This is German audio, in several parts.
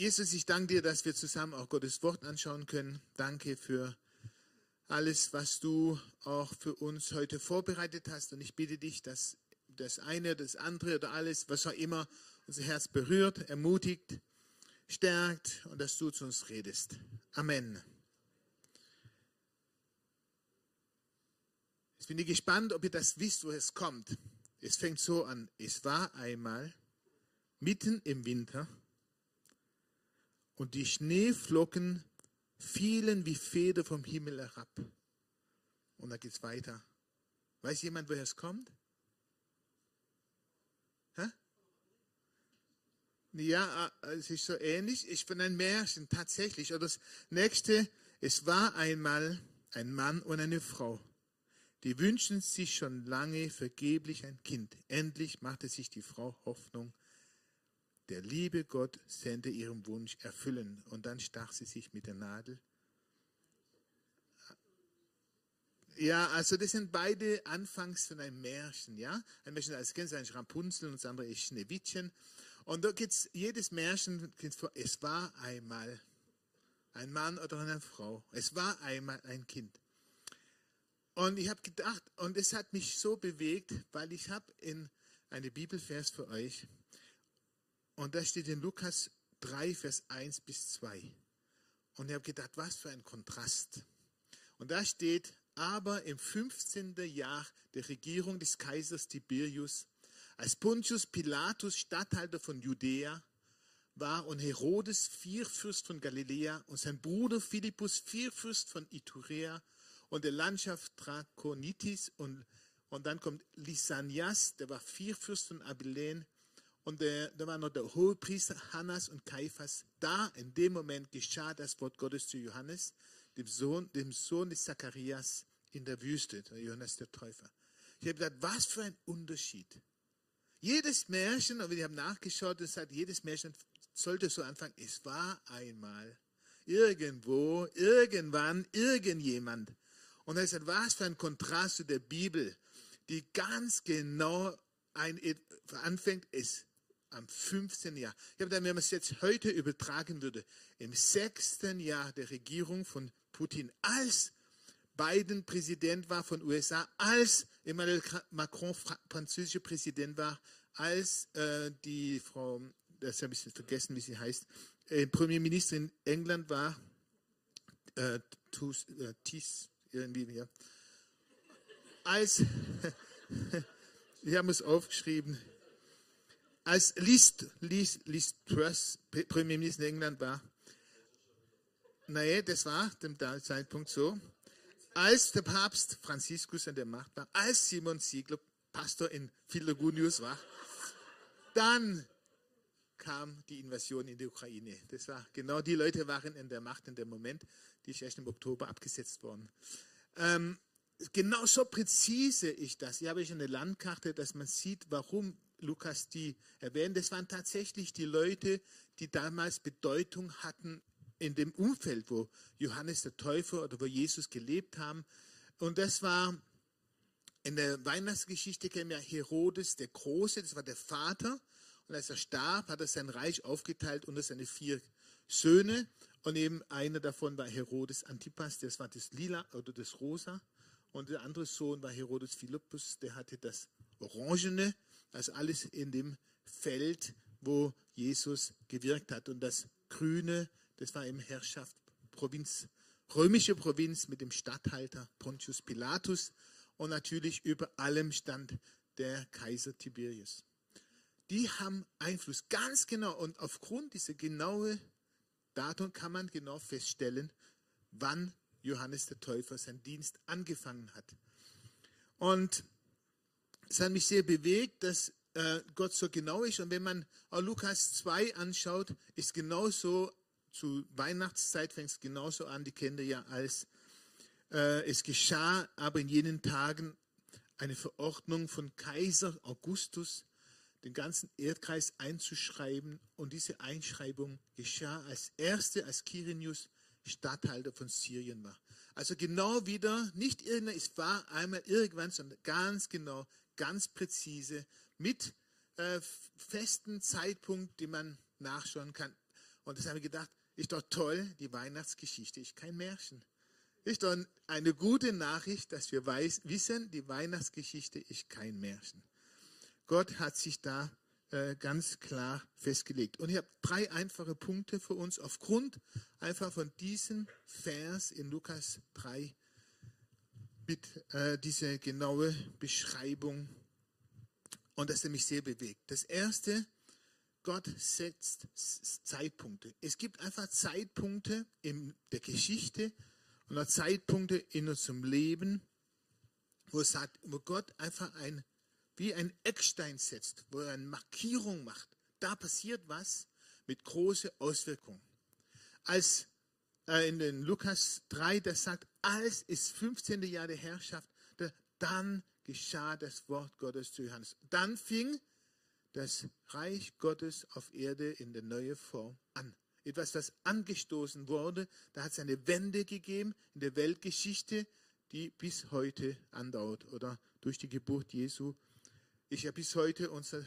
Jesus, ich danke dir, dass wir zusammen auch Gottes Wort anschauen können. Danke für alles, was du auch für uns heute vorbereitet hast. Und ich bitte dich, dass das eine, das andere oder alles, was auch immer unser Herz berührt, ermutigt, stärkt und dass du zu uns redest. Amen. Jetzt bin ich gespannt, ob ihr das wisst, wo es kommt. Es fängt so an. Es war einmal mitten im Winter und die Schneeflocken fielen wie Feder vom Himmel herab. Und da geht es weiter. Weiß jemand, woher es kommt? Hä? Ja, äh, es ist so ähnlich. Ich bin ein Märchen, tatsächlich. Und das nächste, es war einmal ein Mann und eine Frau. Die wünschen sich schon lange vergeblich ein Kind. Endlich machte sich die Frau Hoffnung. Der liebe Gott sende ihren Wunsch erfüllen. Und dann stach sie sich mit der Nadel Ja, also das sind beide anfangs von einem Märchen, ja. Ein Märchen, als kennst du eigentlich Rapunzel und das andere ist Schneewittchen. Und da geht's, jedes Märchen es war einmal ein Mann oder eine Frau. Es war einmal ein Kind. Und ich habe gedacht, und es hat mich so bewegt, weil ich habe in eine Bibelvers für euch. Und da steht in Lukas 3, Vers 1 bis 2. Und ich habe gedacht, was für ein Kontrast. Und da steht, aber im 15. Jahr der Regierung des Kaisers Tiberius, als Pontius Pilatus Statthalter von Judäa war und Herodes Vierfürst von Galiläa und sein Bruder Philippus Vierfürst von Iturea und der Landschaft Drakonitis und, und dann kommt Lysanias, der war Vierfürst von Abilene und der, da war noch der Hohepriester Hannas und Kaiphas. Da in dem Moment geschah das Wort Gottes zu Johannes, dem Sohn, dem Sohn des Zacharias, in der Wüste, der Johannes der Täufer. Ich habe gedacht, was für ein Unterschied. Jedes Märchen, und wir haben nachgeschaut, es hat jedes Märchen sollte so anfangen, es war einmal irgendwo, irgendwann, irgendjemand. Und er sagt, was für ein Kontrast zu der Bibel, die ganz genau ein, anfängt, es am 15. Jahr. Ich habe dann, wenn man es jetzt heute übertragen würde, im sechsten Jahr der Regierung von Putin als Biden Präsident war von USA, als Emmanuel Macron französischer Präsident war, als äh, die Frau, das habe ich vergessen, wie sie heißt, äh, Premierministerin England war, äh, Tus, äh, Tis, irgendwie, ja. Als, wir haben es aufgeschrieben, als Liz, Liz, Liz Truss Premierministerin England war, naja, das war dem Zeitpunkt so, als der Papst Franziskus an der Macht war, als Simon Siegler Pastor in Filogunius war, dann kam die Invasion in die Ukraine. Das war genau die Leute waren in der Macht in dem Moment, die ist erst im Oktober abgesetzt worden. Ähm, genau so präzise ist das. Hier habe ich eine Landkarte, dass man sieht, warum Lukas die erwähnt. Das waren tatsächlich die Leute, die damals Bedeutung hatten in dem Umfeld, wo Johannes der Täufer oder wo Jesus gelebt haben. Und das war in der Weihnachtsgeschichte kennen wir Herodes der Große, das war der Vater. Und als er starb, hat er sein Reich aufgeteilt unter seine vier Söhne. Und eben einer davon war Herodes Antipas, das war das Lila oder das Rosa. Und der andere Sohn war Herodes Philippus, der hatte das Orangene, also alles in dem Feld, wo Jesus gewirkt hat. Und das Grüne, das war im Herrschaft Provinz, römische Provinz mit dem Statthalter Pontius Pilatus und natürlich über allem stand der Kaiser Tiberius. Die haben Einfluss, ganz genau. Und aufgrund dieser genauen Datum kann man genau feststellen, wann Johannes der Täufer seinen Dienst angefangen hat. Und es hat mich sehr bewegt, dass äh, Gott so genau ist. Und wenn man auch Lukas 2 anschaut, ist genauso zu Weihnachtszeit fängt es genauso an, die Kinder ja als äh, es geschah aber in jenen Tagen eine Verordnung von Kaiser Augustus, den ganzen Erdkreis einzuschreiben. Und diese Einschreibung geschah als erste, als Quirinius Statthalter von Syrien war. Also genau wieder, nicht irgendein, es war einmal irgendwann, sondern ganz genau, ganz präzise, mit äh, festen Zeitpunkt, den man nachschauen kann. Und das habe ich gedacht, ist doch toll, die Weihnachtsgeschichte ist kein Märchen. Ist doch eine gute Nachricht, dass wir weiß, wissen, die Weihnachtsgeschichte ist kein Märchen. Gott hat sich da äh, ganz klar festgelegt. Und ich habe drei einfache Punkte für uns aufgrund einfach von diesem Vers in Lukas 3 mit äh, diese genaue Beschreibung und das mich sehr bewegt. Das erste, Gott setzt Zeitpunkte. Es gibt einfach Zeitpunkte in der Geschichte und Zeitpunkte in unserem Leben, wo, sagt, wo Gott einfach ein, wie ein Eckstein setzt, wo er eine Markierung macht. Da passiert was mit großen Auswirkungen. Als äh, in den Lukas 3, das sagt, als ist 15. Jahr der Herrschaft, dann geschah das Wort Gottes zu Johannes. Dann fing das Reich Gottes auf Erde in der neuen Form an. Etwas, was angestoßen wurde, da hat es eine Wende gegeben in der Weltgeschichte, die bis heute andauert oder durch die Geburt Jesu. Ich habe bis heute unser,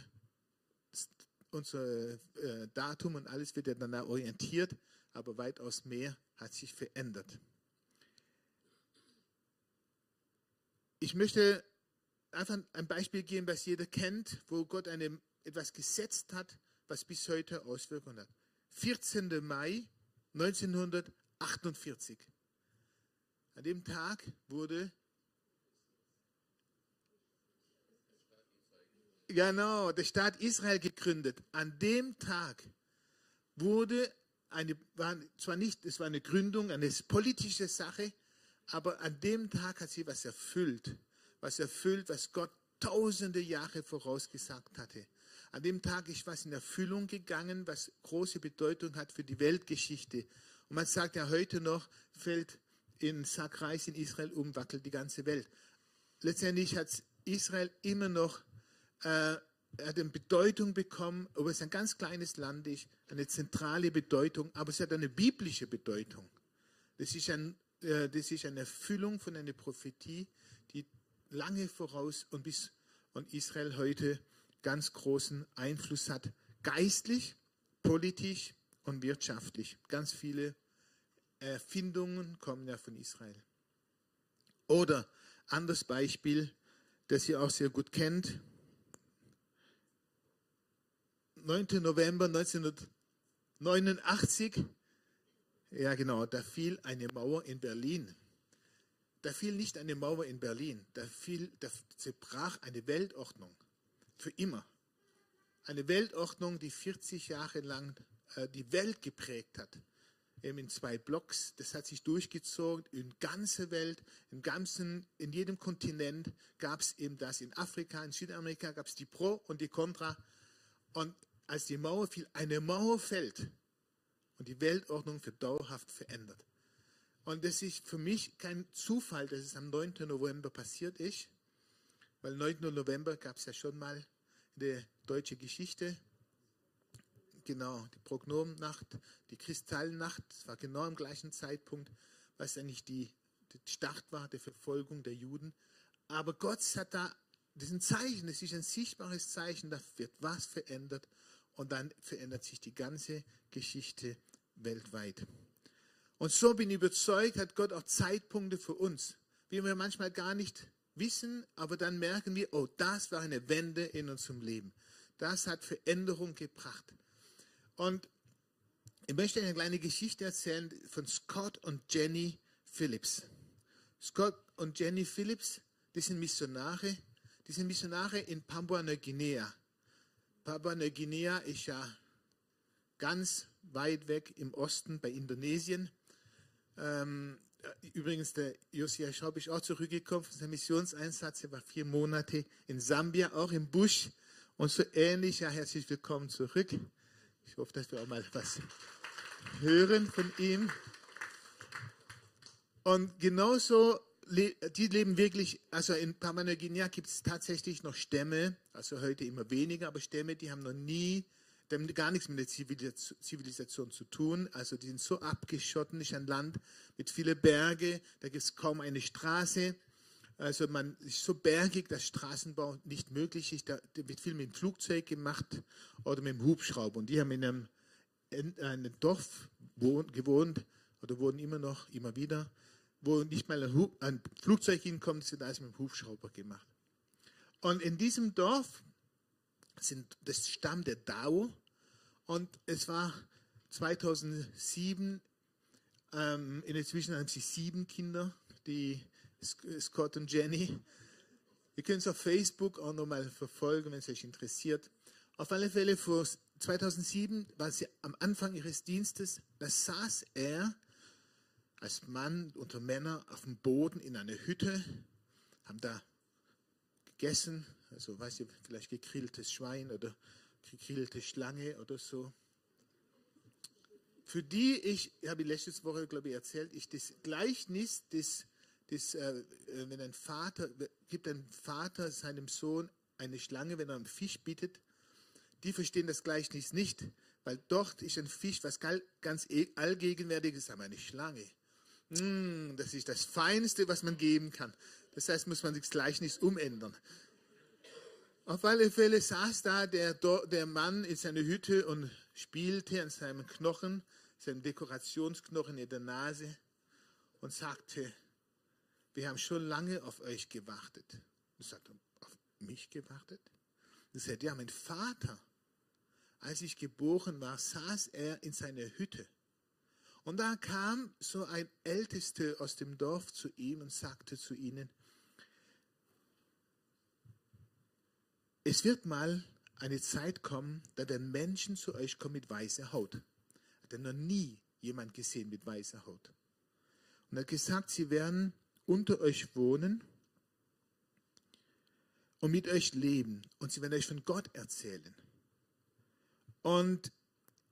unser äh, Datum und alles wird danach orientiert, aber weitaus mehr hat sich verändert. Ich möchte einfach ein Beispiel geben, was jeder kennt, wo Gott eine, etwas gesetzt hat, was bis heute Auswirkungen hat. 14. Mai 1948. An dem Tag wurde genau der Staat Israel gegründet. An dem Tag wurde eine, war zwar nicht, es war eine Gründung, eine politische Sache, aber an dem Tag hat sie was erfüllt, was erfüllt, was Gott tausende Jahre vorausgesagt hatte. An dem Tag ist was in Erfüllung gegangen, was große Bedeutung hat für die Weltgeschichte. Und man sagt ja heute noch, fällt in Sackreis in Israel um, wackelt die ganze Welt. Letztendlich hat Israel immer noch äh, hat eine Bedeutung bekommen, obwohl es ein ganz kleines Land ist, eine zentrale Bedeutung, aber es hat eine biblische Bedeutung. Das ist, ein, das ist eine Erfüllung von einer Prophetie, die lange voraus und bis und Israel heute ganz großen Einfluss hat, geistlich, politisch und wirtschaftlich. Ganz viele Erfindungen kommen ja von Israel. Oder anderes Beispiel, das ihr auch sehr gut kennt, 9. November 1989, ja genau, da fiel eine Mauer in Berlin. Da fiel nicht eine Mauer in Berlin, da, fiel, da zerbrach eine Weltordnung für immer. Eine Weltordnung, die 40 Jahre lang äh, die Welt geprägt hat. Eben in zwei Blocks. Das hat sich durchgezogen in ganze Welt, im ganzen, in jedem Kontinent gab es eben das. In Afrika, in Südamerika gab es die Pro und die Contra. Und als die Mauer fiel, eine Mauer fällt und die Weltordnung wird dauerhaft verändert. Und das ist für mich kein Zufall, dass es am 9. November passiert ist, weil 9. November gab es ja schon mal in der deutschen Geschichte, genau, die Prognomnacht, die Kristallnacht, das war genau am gleichen Zeitpunkt, was eigentlich die, die Start war der Verfolgung der Juden. Aber Gott hat da, das ist ein Zeichen, das ist ein sichtbares Zeichen, da wird was verändert und dann verändert sich die ganze Geschichte weltweit. Und so bin ich überzeugt, hat Gott auch Zeitpunkte für uns, wie wir manchmal gar nicht wissen, aber dann merken wir, oh, das war eine Wende in unserem Leben. Das hat Veränderung gebracht. Und ich möchte eine kleine Geschichte erzählen von Scott und Jenny Phillips. Scott und Jenny Phillips, die sind Missionare, die sind Missionare in Papua-Neuguinea. Papua-Neuguinea ist ja ganz weit weg im Osten bei Indonesien. Ähm, übrigens, der Josia Schaub ist auch zurückgekommen von seinem Missionseinsatz. Er war vier Monate in Sambia, auch im Busch. Und so ähnlich, ja, herzlich willkommen zurück. Ich hoffe, dass wir auch mal was hören von ihm. Und genauso die leben wirklich, also in Papua-Neuguinea gibt es tatsächlich noch Stämme, also heute immer weniger, aber Stämme, die haben noch nie, die haben gar nichts mit der Zivilisation zu tun. Also die sind so abgeschotten, ist ein Land mit vielen Bergen, da gibt es kaum eine Straße. Also man ist so bergig, dass Straßenbau nicht möglich ist. Da wird viel mit dem Flugzeug gemacht oder mit dem Hubschrauber. Und die haben in einem in einem Dorf gewohnt oder wohnen immer noch, immer wieder, wo nicht mal ein, ein Flugzeug hinkommt, sind alles mit dem Hubschrauber gemacht. Und in diesem Dorf sind das Stamm der Dao und es war 2007, ähm, in der Zwischenzeit haben sie sieben Kinder, die Scott und Jenny. Ihr könnt es auf Facebook auch nochmal verfolgen, wenn es euch interessiert. Auf alle Fälle vor 2007 war sie am Anfang ihres Dienstes, da saß er als Mann unter Männern auf dem Boden in einer Hütte, haben da gegessen, also weiß ich, vielleicht gegrilltes Schwein oder gegrillte Schlange oder so. Für die ich, habe ich letztes Woche, glaube ich, erzählt, ich das Gleichnis, das, das, äh, wenn ein Vater, gibt ein Vater seinem Sohn eine Schlange, wenn er einen Fisch bittet, die verstehen das Gleichnis nicht, weil dort ist ein Fisch, was ganz e, allgegenwärtig ist, aber eine Schlange. Mm, das ist das Feinste, was man geben kann. Das heißt, muss man das Gleichnis umändern. Auf alle Fälle saß da der, der Mann in seiner Hütte und spielte an seinem Knochen, seinem Dekorationsknochen in der Nase und sagte, wir haben schon lange auf euch gewartet. Und sagte, auf mich gewartet? Und sagte, ja, mein Vater als ich geboren war, saß er in seiner Hütte. Und da kam so ein Ältester aus dem Dorf zu ihm und sagte zu ihnen, es wird mal eine Zeit kommen, da werden Menschen zu euch kommen mit weißer Haut. Hat er noch nie jemand gesehen mit weißer Haut. Und er hat gesagt, sie werden unter euch wohnen und mit euch leben und sie werden euch von Gott erzählen. Und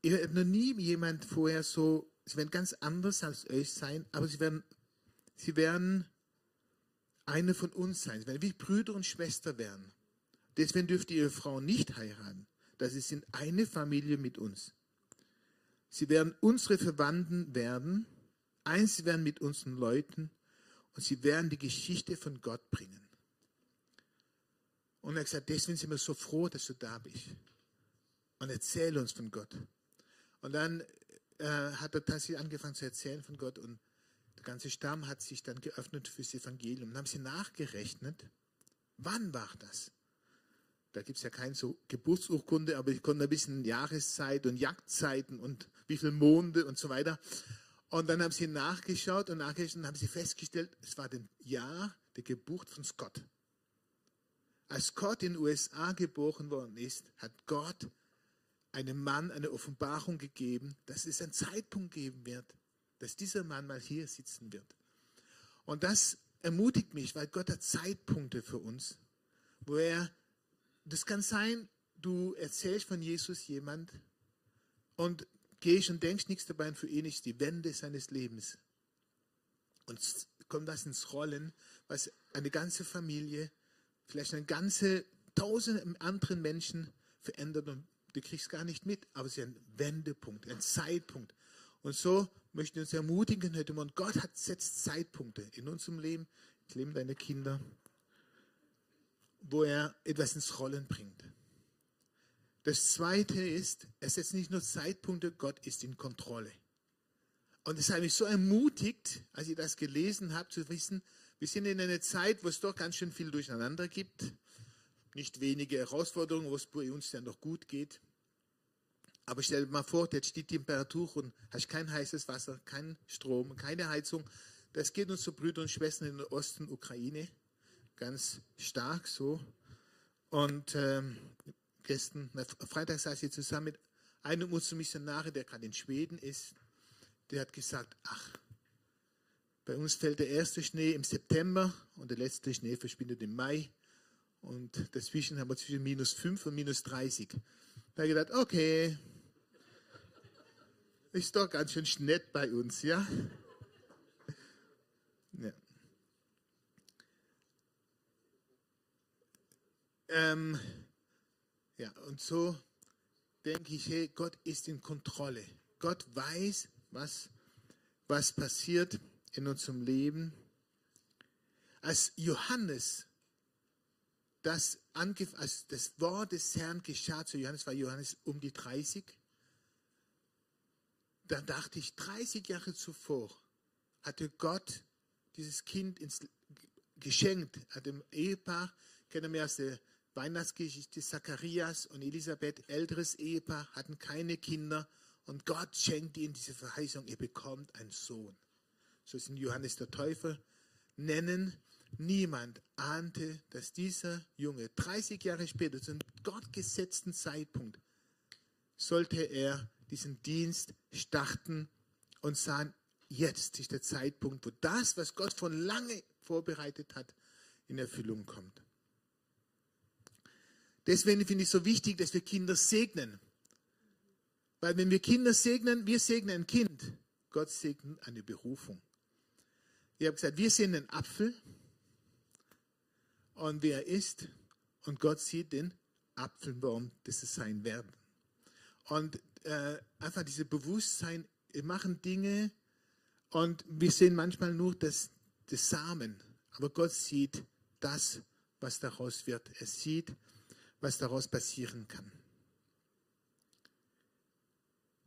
ihr werdet noch nie jemand vorher so, sie werden ganz anders als euch sein, aber sie werden, sie werden eine von uns sein. Sie werden wie Brüder und Schwester werden. Deswegen dürft ihr ihre Frau nicht heiraten. Das ist in eine Familie mit uns. Sie werden unsere Verwandten werden, eins werden mit unseren Leuten und sie werden die Geschichte von Gott bringen. Und er hat gesagt, deswegen sind wir so froh, dass du da bist und erzähle uns von Gott. Und dann äh, hat er tatsächlich angefangen zu erzählen von Gott und der ganze Stamm hat sich dann geöffnet fürs Evangelium. Dann haben sie nachgerechnet, wann war das? Da gibt es ja keine so Geburtsurkunde, aber ich konnte ein bisschen Jahreszeit und Jagdzeiten und wie viele Monde und so weiter. Und dann haben sie nachgeschaut und nachgeschaut und haben sie festgestellt, es war das Jahr der Geburt von Scott. Als Scott in den USA geboren worden ist, hat Gott einem Mann eine Offenbarung gegeben, dass es einen Zeitpunkt geben wird, dass dieser Mann mal hier sitzen wird. Und das ermutigt mich, weil Gott hat Zeitpunkte für uns, wo er, das kann sein, du erzählst von Jesus jemand und gehst und denkst nichts dabei und für ihn ist die Wende seines Lebens. Und kommt das ins Rollen, was eine ganze Familie, vielleicht eine ganze tausende anderen Menschen verändert und du kriegst gar nicht mit, aber es ist ein Wendepunkt, ein Zeitpunkt. Und so möchten wir uns ermutigen heute Morgen. Gott hat setzt Zeitpunkte in unserem Leben, im Leben deiner Kinder, wo er etwas ins Rollen bringt. Das zweite ist, er setzt nicht nur Zeitpunkte, Gott ist in Kontrolle. Und es hat mich so ermutigt, als ich das gelesen habe, zu wissen, wir sind in einer Zeit, wo es doch ganz schön viel durcheinander gibt nicht wenige Herausforderungen, wo es bei uns ja noch gut geht. Aber stell dir mal vor, jetzt steht die Temperatur und hast kein heißes Wasser, kein Strom, keine Heizung. Das geht uns so Brüder und Schwestern in der Osten Ukraine ganz stark so. Und ähm, gestern, na, Freitag saß ich zusammen mit einem Missionare, der gerade in Schweden ist. Der hat gesagt, ach, bei uns fällt der erste Schnee im September und der letzte Schnee verschwindet im Mai. Und dazwischen haben wir zwischen minus 5 und minus 30. Da habe ich gedacht, okay, ist doch ganz schön nett bei uns, ja. Ähm, ja, und so denke ich, hey, Gott ist in Kontrolle. Gott weiß, was, was passiert in unserem Leben. Als Johannes das, also das Wort des Herrn geschah zu Johannes, war Johannes um die 30. da dachte ich, 30 Jahre zuvor hatte Gott dieses Kind ins, geschenkt, hat dem Ehepaar, kennen wir aus der Weihnachtsgeschichte, Zacharias und Elisabeth, älteres Ehepaar, hatten keine Kinder und Gott schenkt ihnen diese Verheißung, ihr bekommt einen Sohn. So ist in Johannes der Täufer nennen. Niemand ahnte, dass dieser Junge 30 Jahre später, zu einem gottgesetzten Zeitpunkt, sollte er diesen Dienst starten und sagen, jetzt ist der Zeitpunkt, wo das, was Gott von lange vorbereitet hat, in Erfüllung kommt. Deswegen finde ich es so wichtig, dass wir Kinder segnen. Weil wenn wir Kinder segnen, wir segnen ein Kind. Gott segnet eine Berufung. Ich habe gesagt, wir sehen einen Apfel und wer isst und Gott sieht den Apfelbaum, das es sein werden. Und äh, einfach dieses Bewusstsein, wir machen Dinge und wir sehen manchmal nur das, das Samen, aber Gott sieht das, was daraus wird. Er sieht, was daraus passieren kann.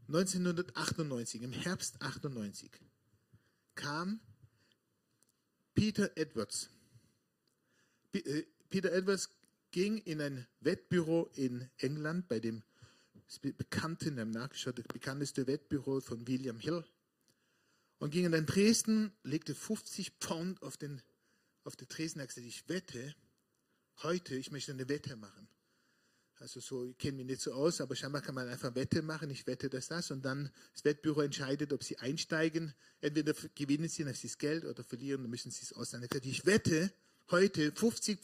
1998, im Herbst 98, kam Peter Edwards. Äh, Peter Edwards ging in ein Wettbüro in England bei dem bekannten, im nachgeschaut, bekannteste Wettbüro von William Hill und ging in Dresden, legte 50 Pfund auf den, auf den Tresen und gesagt, ich wette, heute, ich möchte eine Wette machen. Also so, ich kenne mich nicht so aus, aber scheinbar kann man einfach Wette machen. Ich wette, dass das und dann das Wettbüro entscheidet, ob sie einsteigen. Entweder gewinnen sie das Geld oder verlieren, dann müssen sie es auszahlen. Ich wette heute 50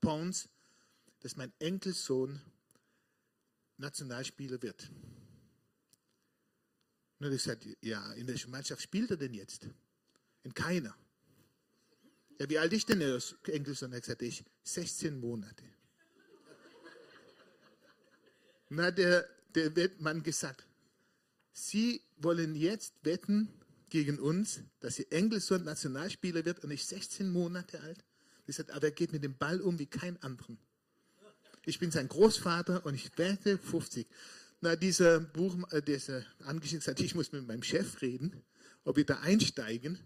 Pounds, dass mein Enkelsohn Nationalspieler wird. Und ich sagte, ja, in welcher Mannschaft spielt er denn jetzt? In keiner. Ja, wie alt ist denn der Enkelsohn? Er sagte, ich 16 Monate. Und hat der, der Wettmann gesagt, Sie wollen jetzt wetten gegen uns, dass Ihr Enkelsohn Nationalspieler wird und ich 16 Monate alt. Ich sagte, aber er geht mit dem Ball um wie kein anderen. Ich bin sein Großvater und ich wette 50. Na, dieser Buch, äh, dieser Angestellte gesagt, ich muss mit meinem Chef reden, ob wir da einsteigen.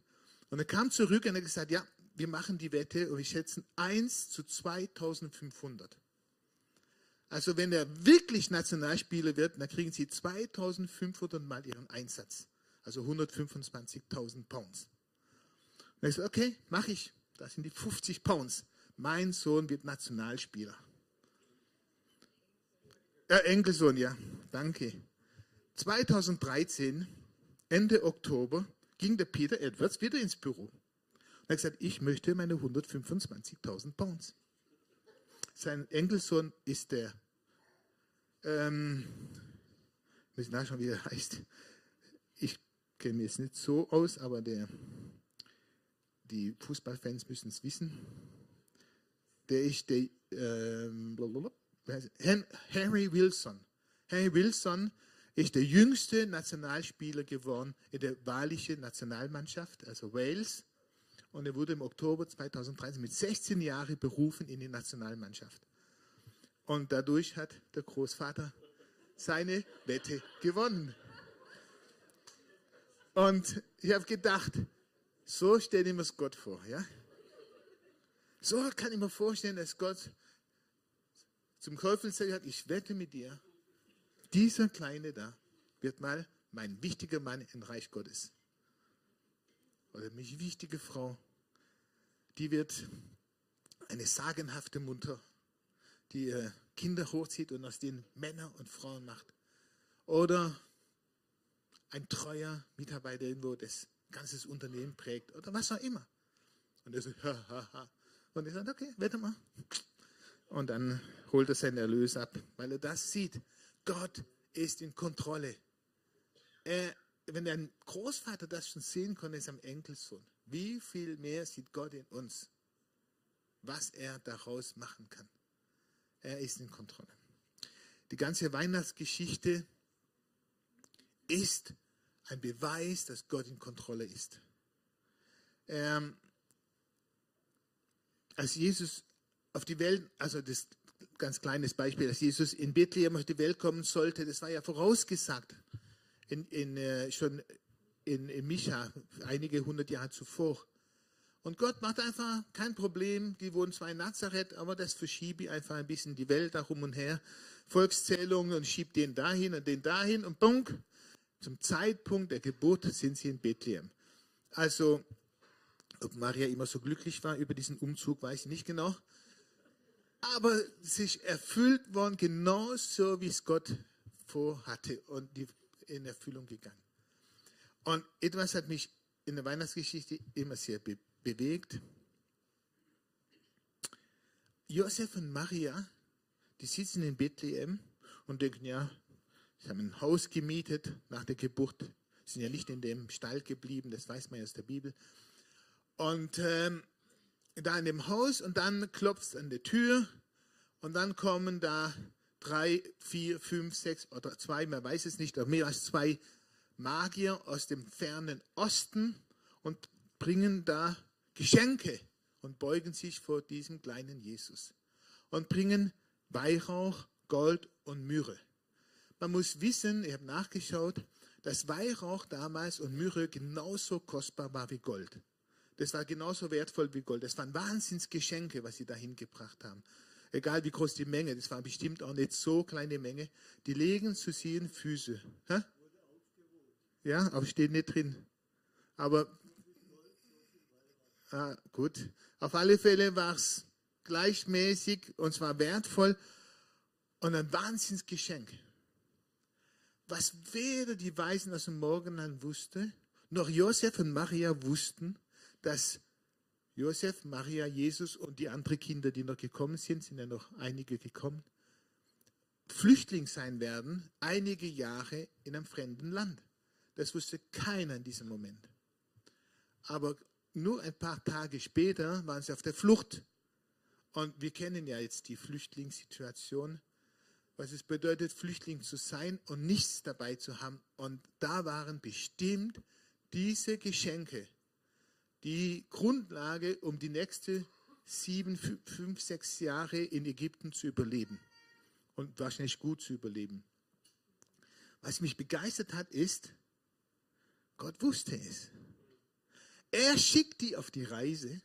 Und er kam zurück und er gesagt, ja, wir machen die Wette und wir schätzen 1 zu 2500. Also wenn er wirklich Nationalspieler wird, dann kriegen sie 2500 mal ihren Einsatz. Also 125.000 Pounds. Und ich so, okay, mache ich. Das sind die 50 Pounds. Mein Sohn wird Nationalspieler. Äh, Enkelsohn, ja, danke. 2013, Ende Oktober, ging der Peter Edwards wieder ins Büro. Er hat gesagt, ich möchte meine 125.000 Pounds. Sein Enkelsohn ist der, ähm, muss nachschauen, wie er heißt. Ich kenne mich jetzt nicht so aus, aber der, die Fußballfans müssen es wissen. Der ist der, ähm, Harry Wilson. Harry Wilson ist der jüngste Nationalspieler geworden in der walischen Nationalmannschaft, also Wales und er wurde im Oktober 2013 mit 16 Jahren berufen in die Nationalmannschaft. Und dadurch hat der Großvater seine Wette gewonnen. Und ich habe gedacht, so stelle ich mir Gott vor. Ja? So kann ich mir vorstellen, dass Gott zum Teufel sagt, ich wette mit dir, dieser Kleine da wird mal mein wichtiger Mann im Reich Gottes oder mich wichtige Frau, die wird eine sagenhafte Mutter, die Kinder hochzieht und aus denen Männer und Frauen macht. Oder ein treuer Mitarbeiter irgendwo das ganze Unternehmen prägt oder was auch immer. Und er sagt, ha, ha, ha. Und er sagt, okay, wette mal. Und dann holt er seinen Erlös ab, weil er das sieht. Gott ist in Kontrolle. Er wenn ein Großvater das schon sehen konnte, ist am Enkelsohn, wie viel mehr sieht Gott in uns, was er daraus machen kann. Er ist in Kontrolle. Die ganze Weihnachtsgeschichte ist ein Beweis, dass Gott in Kontrolle ist. Ähm, als Jesus auf die Welt, also das ganz kleines Beispiel, als Jesus in Bethlehem auf die Welt kommen sollte, das war ja vorausgesagt in, in, äh, schon in, in Micha, einige hundert Jahre zuvor. Und Gott macht einfach kein Problem. Die wohnen zwar in Nazareth, aber das verschiebe ich einfach ein bisschen die Welt da rum und her. Volkszählung und schiebt den dahin und den dahin und bunk. Zum Zeitpunkt der Geburt sind sie in Bethlehem. Also, ob Maria immer so glücklich war über diesen Umzug, weiß ich nicht genau. Aber sich erfüllt worden, genauso wie es Gott vorhatte und die in Erfüllung gegangen. Und etwas hat mich in der Weihnachtsgeschichte immer sehr be bewegt. Josef und Maria, die sitzen in Bethlehem und denken, ja, sie haben ein Haus gemietet nach der Geburt, sind ja nicht in dem Stall geblieben, das weiß man ja aus der Bibel. Und ähm, da in dem Haus und dann klopft es an der Tür und dann kommen da drei, vier, fünf, sechs oder zwei, man weiß es nicht, mehr als zwei Magier aus dem fernen Osten und bringen da Geschenke und beugen sich vor diesem kleinen Jesus und bringen Weihrauch, Gold und Myrrhe. Man muss wissen, ich habe nachgeschaut, dass Weihrauch damals und Myrrhe genauso kostbar war wie Gold. Das war genauso wertvoll wie Gold. Das waren Wahnsinnsgeschenke, was sie dahin gebracht haben. Egal wie groß die Menge, das war bestimmt auch nicht so kleine Menge. Die legen zu in Füße. Hä? Ja, aber steht nicht drin. Aber ah, gut. Auf alle Fälle war es gleichmäßig und zwar wertvoll und ein Wahnsinnsgeschenk. Was weder die Weisen aus dem Morgenland wusste, noch Josef und Maria wussten, dass Josef, Maria, Jesus und die anderen Kinder, die noch gekommen sind, sind ja noch einige gekommen, Flüchtling sein werden, einige Jahre in einem fremden Land. Das wusste keiner in diesem Moment. Aber nur ein paar Tage später waren sie auf der Flucht. Und wir kennen ja jetzt die Flüchtlingssituation, was es bedeutet, Flüchtling zu sein und nichts dabei zu haben. Und da waren bestimmt diese Geschenke die Grundlage, um die nächsten sieben, fünf, sechs Jahre in Ägypten zu überleben und wahrscheinlich gut zu überleben. Was mich begeistert hat, ist, Gott wusste es. Er schickt die auf die Reise.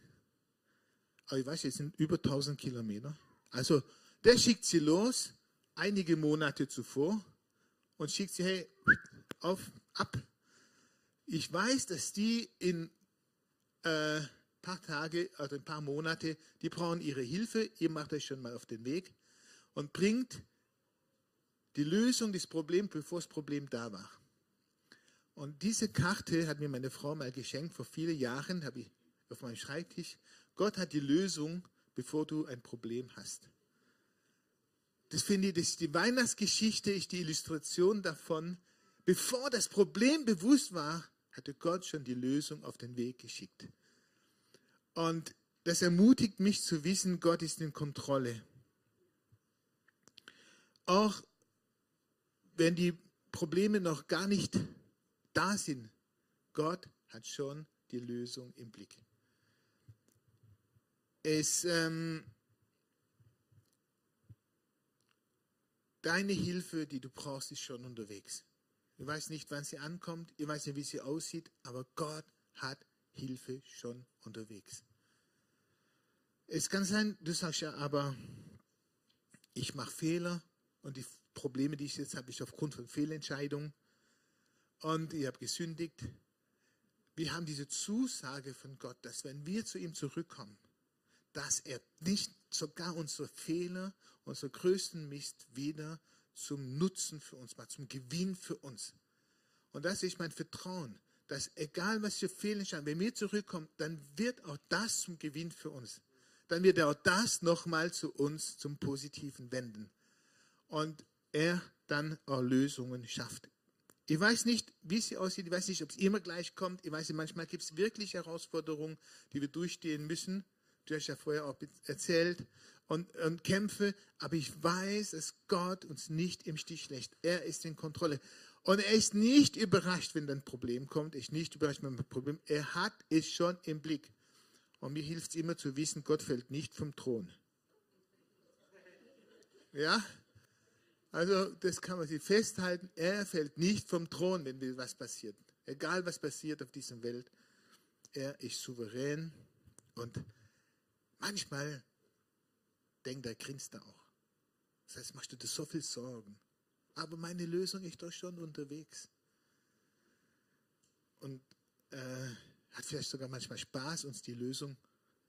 Aber ich weiß, es sind über 1000 Kilometer. Also, der schickt sie los, einige Monate zuvor, und schickt sie, hey, auf, ab. Ich weiß, dass die in äh, paar Tage also ein paar Monate, die brauchen ihre Hilfe. Ihr macht euch schon mal auf den Weg und bringt die Lösung des Problems, bevor das Problem da war. Und diese Karte hat mir meine Frau mal geschenkt vor vielen Jahren, habe ich auf meinem Schreibtisch. Gott hat die Lösung, bevor du ein Problem hast. Das finde ich, das die Weihnachtsgeschichte ist die Illustration davon. Bevor das Problem bewusst war, hatte Gott schon die Lösung auf den Weg geschickt. Und das ermutigt mich zu wissen, Gott ist in Kontrolle. Auch wenn die Probleme noch gar nicht da sind. Gott hat schon die Lösung im Blick. Es, ähm, deine Hilfe, die du brauchst, ist schon unterwegs. Ich weiß nicht, wann sie ankommt, ich weiß nicht, wie sie aussieht, aber Gott hat Hilfe schon unterwegs. Es kann sein, du sagst ja, aber ich mache Fehler und die Probleme, die ich jetzt habe, ich aufgrund von Fehlentscheidungen und ich habe gesündigt. Wir haben diese Zusage von Gott, dass wenn wir zu ihm zurückkommen, dass er nicht sogar unsere Fehler, unsere größten Mist wieder zum Nutzen für uns macht, zum Gewinn für uns. Und das ist mein Vertrauen, dass egal was wir fehlen, wenn wir zurückkommen, dann wird auch das zum Gewinn für uns. Dann wird auch das nochmal zu uns zum Positiven wenden. Und er dann auch Lösungen schafft. Ich weiß nicht, wie sie aussieht, ich weiß nicht, ob es immer gleich kommt. Ich weiß nicht, manchmal gibt es wirklich Herausforderungen, die wir durchstehen müssen. Du hast ja vorher auch erzählt und, und Kämpfe, aber ich weiß, dass Gott uns nicht im Stich lässt. Er ist in Kontrolle. Und er ist nicht überrascht, wenn ein Problem kommt. Er ist nicht überrascht, wenn ein Problem Er hat es schon im Blick. Und mir hilft es immer zu wissen, Gott fällt nicht vom Thron. Ja? Also das kann man sich festhalten. Er fällt nicht vom Thron, wenn was passiert. Egal was passiert auf dieser Welt. Er ist souverän und manchmal denkt er, grinst er auch. Das heißt, machst du dir so viel Sorgen. Aber meine Lösung ist doch schon unterwegs. Und äh, hat vielleicht sogar manchmal Spaß, uns die Lösung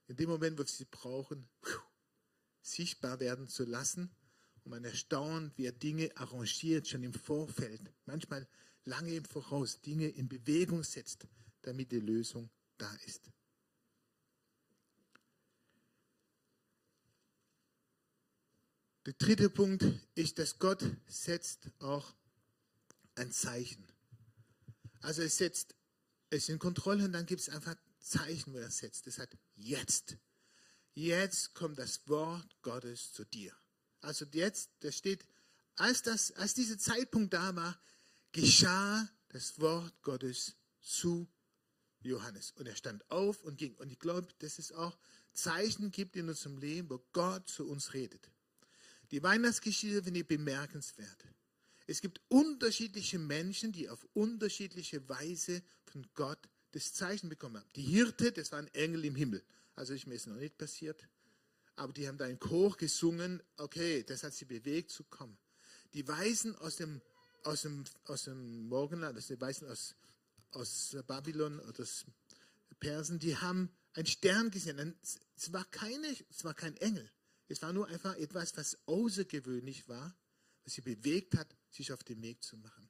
in dem Moment, wo wir sie brauchen, sichtbar werden zu lassen. Und man erstaunt, wie er Dinge arrangiert, schon im Vorfeld, manchmal lange im Voraus, Dinge in Bewegung setzt, damit die Lösung da ist. Der dritte Punkt ist, dass Gott setzt auch ein Zeichen. Also es setzt es in Kontrolle und dann gibt es einfach Zeichen, wo er setzt. Das hat jetzt. Jetzt kommt das Wort Gottes zu dir. Also jetzt, das steht, als, das, als dieser Zeitpunkt da war, geschah das Wort Gottes zu Johannes. Und er stand auf und ging. Und ich glaube, dass es auch Zeichen gibt in unserem Leben, wo Gott zu uns redet. Die Weihnachtsgeschichte finde ich bemerkenswert. Es gibt unterschiedliche Menschen, die auf unterschiedliche Weise von Gott das Zeichen bekommen haben. Die Hirte, das war ein Engel im Himmel. Also ist mir es noch nicht passiert. Aber die haben da in Chor gesungen, okay, das hat sie bewegt zu kommen. Die Weisen aus dem, aus dem, aus dem Morgenland, also die Weisen aus, aus Babylon oder aus Persen, die haben einen Stern gesehen. Es war, keine, es war kein Engel. Es war nur einfach etwas, was außergewöhnlich war, was sie bewegt hat, sich auf den Weg zu machen.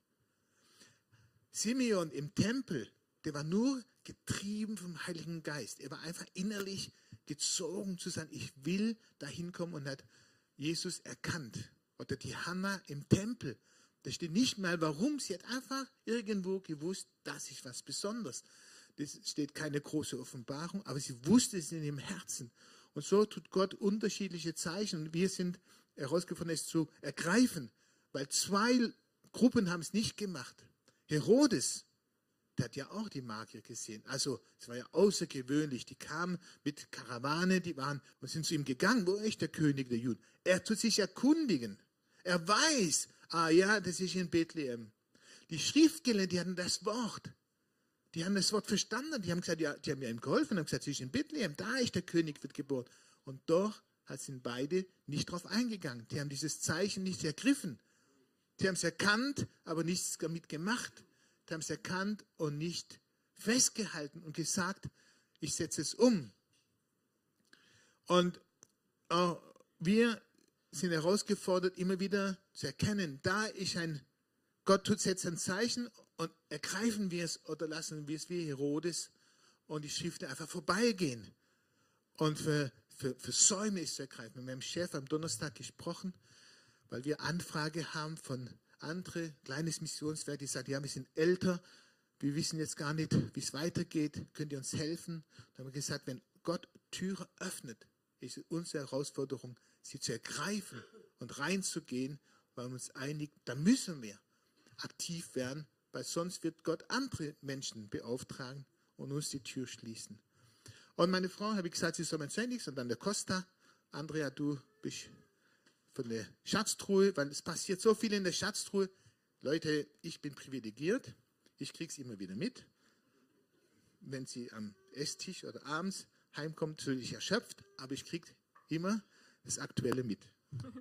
Simeon im Tempel, der war nur getrieben vom Heiligen Geist. Er war einfach innerlich gezogen zu sein, ich will dahin kommen und hat Jesus erkannt. Oder die Hanna im Tempel, da steht nicht mal warum, sie hat einfach irgendwo gewusst, das ist was Besonderes. Das steht keine große Offenbarung, aber sie wusste es in ihrem Herzen. Und so tut Gott unterschiedliche Zeichen. Und wir sind herausgefunden, es zu ergreifen, weil zwei Gruppen haben es nicht gemacht. Herodes, der hat ja auch die Magier gesehen. Also es war ja außergewöhnlich. Die kamen mit Karawane, die waren und sind zu ihm gegangen. Wo ist der König der Juden? Er tut sich erkundigen. Er weiß, ah ja, das ist in Bethlehem. Die Schriftgelehrten, die hatten das Wort. Die haben das Wort verstanden. Die haben gesagt, ja, die haben ihm geholfen und haben gesagt, es ist in Bethlehem, da ist der König, wird geboren. Und doch sind beide nicht darauf eingegangen. Die haben dieses Zeichen nicht ergriffen. Die haben es erkannt, aber nichts damit gemacht. Die haben es erkannt und nicht festgehalten und gesagt, ich setze es um. Und auch wir sind herausgefordert, immer wieder zu erkennen, da ist ein, Gott tut setzt ein Zeichen und ergreifen wir es oder lassen wir es wie Herodes und die Schriften einfach vorbeigehen. Und für, für, für Säume ist zu ergreifen. Mit meinem Chef am Donnerstag gesprochen weil wir Anfrage haben von anderen kleines Missionswerk, die sagen, ja, wir sind älter, wir wissen jetzt gar nicht, wie es weitergeht, könnt ihr uns helfen? Da haben wir gesagt, wenn Gott Türe öffnet, ist unsere Herausforderung, sie zu ergreifen und reinzugehen, weil wir uns einig, da müssen wir aktiv werden, weil sonst wird Gott andere Menschen beauftragen und uns die Tür schließen. Und meine Frau, habe ich gesagt, sie soll mein Sendix und dann der Costa. Andrea, du bist von der Schatztruhe, weil es passiert so viel in der Schatztruhe. Leute, ich bin privilegiert. Ich kriege es immer wieder mit. Wenn sie am Esstisch oder abends heimkommt, fühle ich erschöpft, aber ich kriege immer das Aktuelle mit.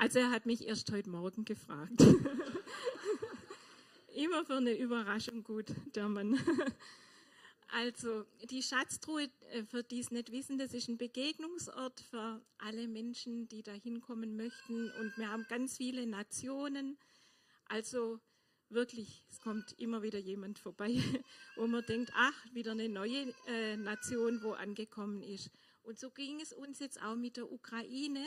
Also er hat mich erst heute Morgen gefragt. immer für eine Überraschung gut, der Mann. Also die Schatztruhe, äh, für die es nicht wissen, das ist ein Begegnungsort für alle Menschen, die da hinkommen möchten. Und wir haben ganz viele Nationen. Also wirklich, es kommt immer wieder jemand vorbei, wo man denkt, ach, wieder eine neue äh, Nation, wo angekommen ist. Und so ging es uns jetzt auch mit der Ukraine.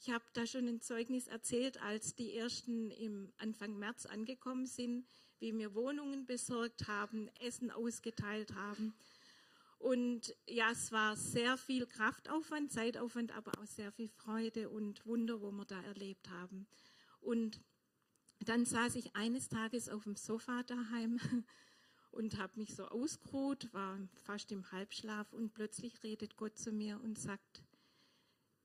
Ich habe da schon ein Zeugnis erzählt, als die ersten im Anfang März angekommen sind wie wir Wohnungen besorgt haben, Essen ausgeteilt haben. Und ja, es war sehr viel Kraftaufwand, Zeitaufwand, aber auch sehr viel Freude und Wunder, wo wir da erlebt haben. Und dann saß ich eines Tages auf dem Sofa daheim und habe mich so ausgeruht, war fast im Halbschlaf und plötzlich redet Gott zu mir und sagt,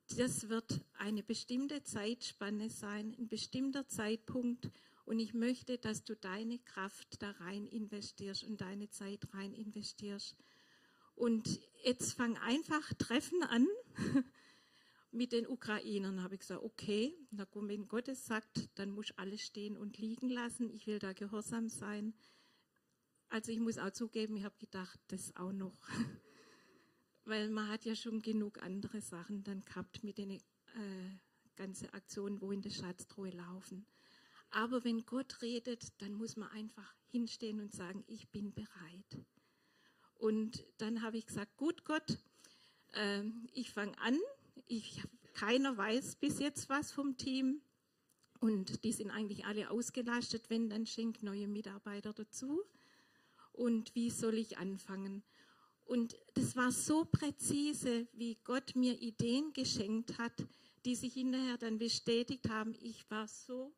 das wird eine bestimmte Zeitspanne sein, ein bestimmter Zeitpunkt. Und ich möchte, dass du deine Kraft da rein investierst und deine Zeit rein investierst. Und jetzt fang einfach Treffen an mit den Ukrainern. Habe ich gesagt, okay, na gut, wenn Gott es sagt, dann muss alles stehen und liegen lassen. Ich will da gehorsam sein. Also ich muss auch zugeben, ich habe gedacht, das auch noch. Weil man hat ja schon genug andere Sachen dann gehabt mit den äh, ganzen Aktionen, wo in der Schatztruhe laufen. Aber wenn Gott redet, dann muss man einfach hinstehen und sagen, ich bin bereit. Und dann habe ich gesagt, gut Gott, äh, ich fange an. Ich, keiner weiß bis jetzt was vom Team. Und die sind eigentlich alle ausgelastet, wenn, dann schenkt neue Mitarbeiter dazu. Und wie soll ich anfangen? Und das war so präzise, wie Gott mir Ideen geschenkt hat, die sich hinterher dann bestätigt haben. Ich war so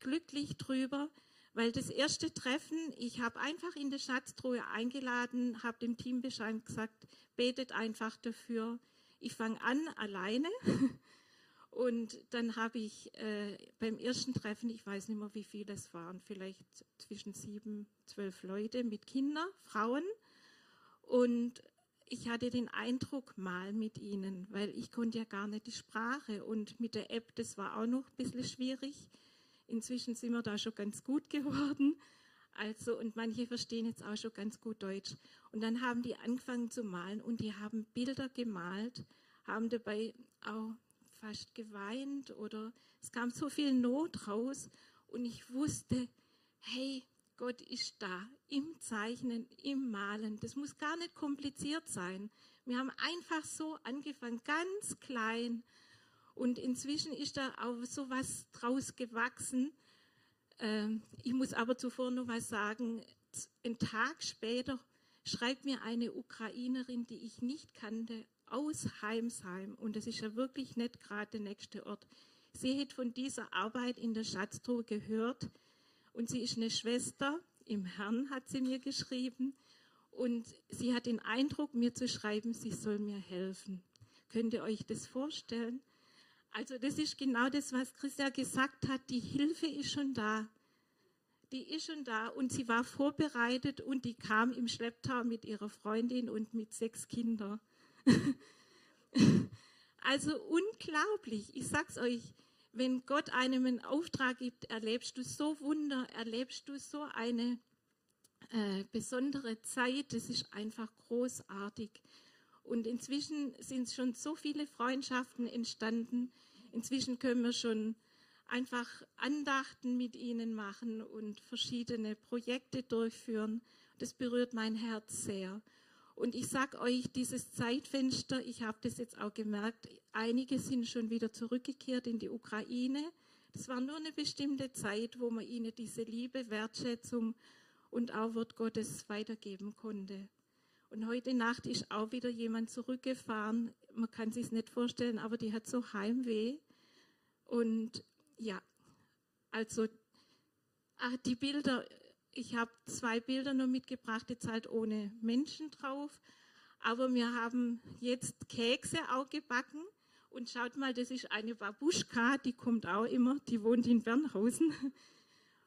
glücklich drüber, weil das erste Treffen, ich habe einfach in der Schatztruhe eingeladen, habe dem Team Bescheid gesagt, betet einfach dafür. Ich fange an alleine und dann habe ich äh, beim ersten Treffen, ich weiß nicht mehr, wie viele es waren, vielleicht zwischen sieben, zwölf Leute mit Kindern, Frauen. Und ich hatte den Eindruck mal mit ihnen, weil ich konnte ja gar nicht die Sprache und mit der App, das war auch noch ein bisschen schwierig. Inzwischen sind wir da schon ganz gut geworden. Also, und manche verstehen jetzt auch schon ganz gut Deutsch. Und dann haben die angefangen zu malen und die haben Bilder gemalt, haben dabei auch fast geweint oder es kam so viel Not raus und ich wusste, hey, Gott ist da im Zeichnen, im Malen. Das muss gar nicht kompliziert sein. Wir haben einfach so angefangen, ganz klein. Und inzwischen ist da auch so was draus gewachsen. Ähm, ich muss aber zuvor noch mal sagen, einen Tag später schreibt mir eine Ukrainerin, die ich nicht kannte, aus Heimsheim. Und das ist ja wirklich nicht gerade der nächste Ort. Sie hat von dieser Arbeit in der Schatztruhe gehört und sie ist eine Schwester im Herrn, hat sie mir geschrieben. Und sie hat den Eindruck, mir zu schreiben, sie soll mir helfen. Könnt ihr euch das vorstellen? Also das ist genau das, was Christa gesagt hat. Die Hilfe ist schon da. Die ist schon da und sie war vorbereitet und die kam im Schlepptau mit ihrer Freundin und mit sechs Kindern. also unglaublich. Ich sag's euch, wenn Gott einem einen Auftrag gibt, erlebst du so Wunder, erlebst du so eine äh, besondere Zeit. Das ist einfach großartig. Und inzwischen sind schon so viele Freundschaften entstanden. Inzwischen können wir schon einfach Andachten mit ihnen machen und verschiedene Projekte durchführen. Das berührt mein Herz sehr. Und ich sage euch, dieses Zeitfenster, ich habe das jetzt auch gemerkt, einige sind schon wieder zurückgekehrt in die Ukraine. Das war nur eine bestimmte Zeit, wo man ihnen diese Liebe, Wertschätzung und auch Wort Gottes weitergeben konnte. Und heute Nacht ist auch wieder jemand zurückgefahren. Man kann sich nicht vorstellen, aber die hat so Heimweh. Und ja, also ach, die Bilder, ich habe zwei Bilder nur mitgebracht, jetzt halt ohne Menschen drauf. Aber wir haben jetzt Kekse auch gebacken. Und schaut mal, das ist eine Babuschka, die kommt auch immer, die wohnt in Bernhausen.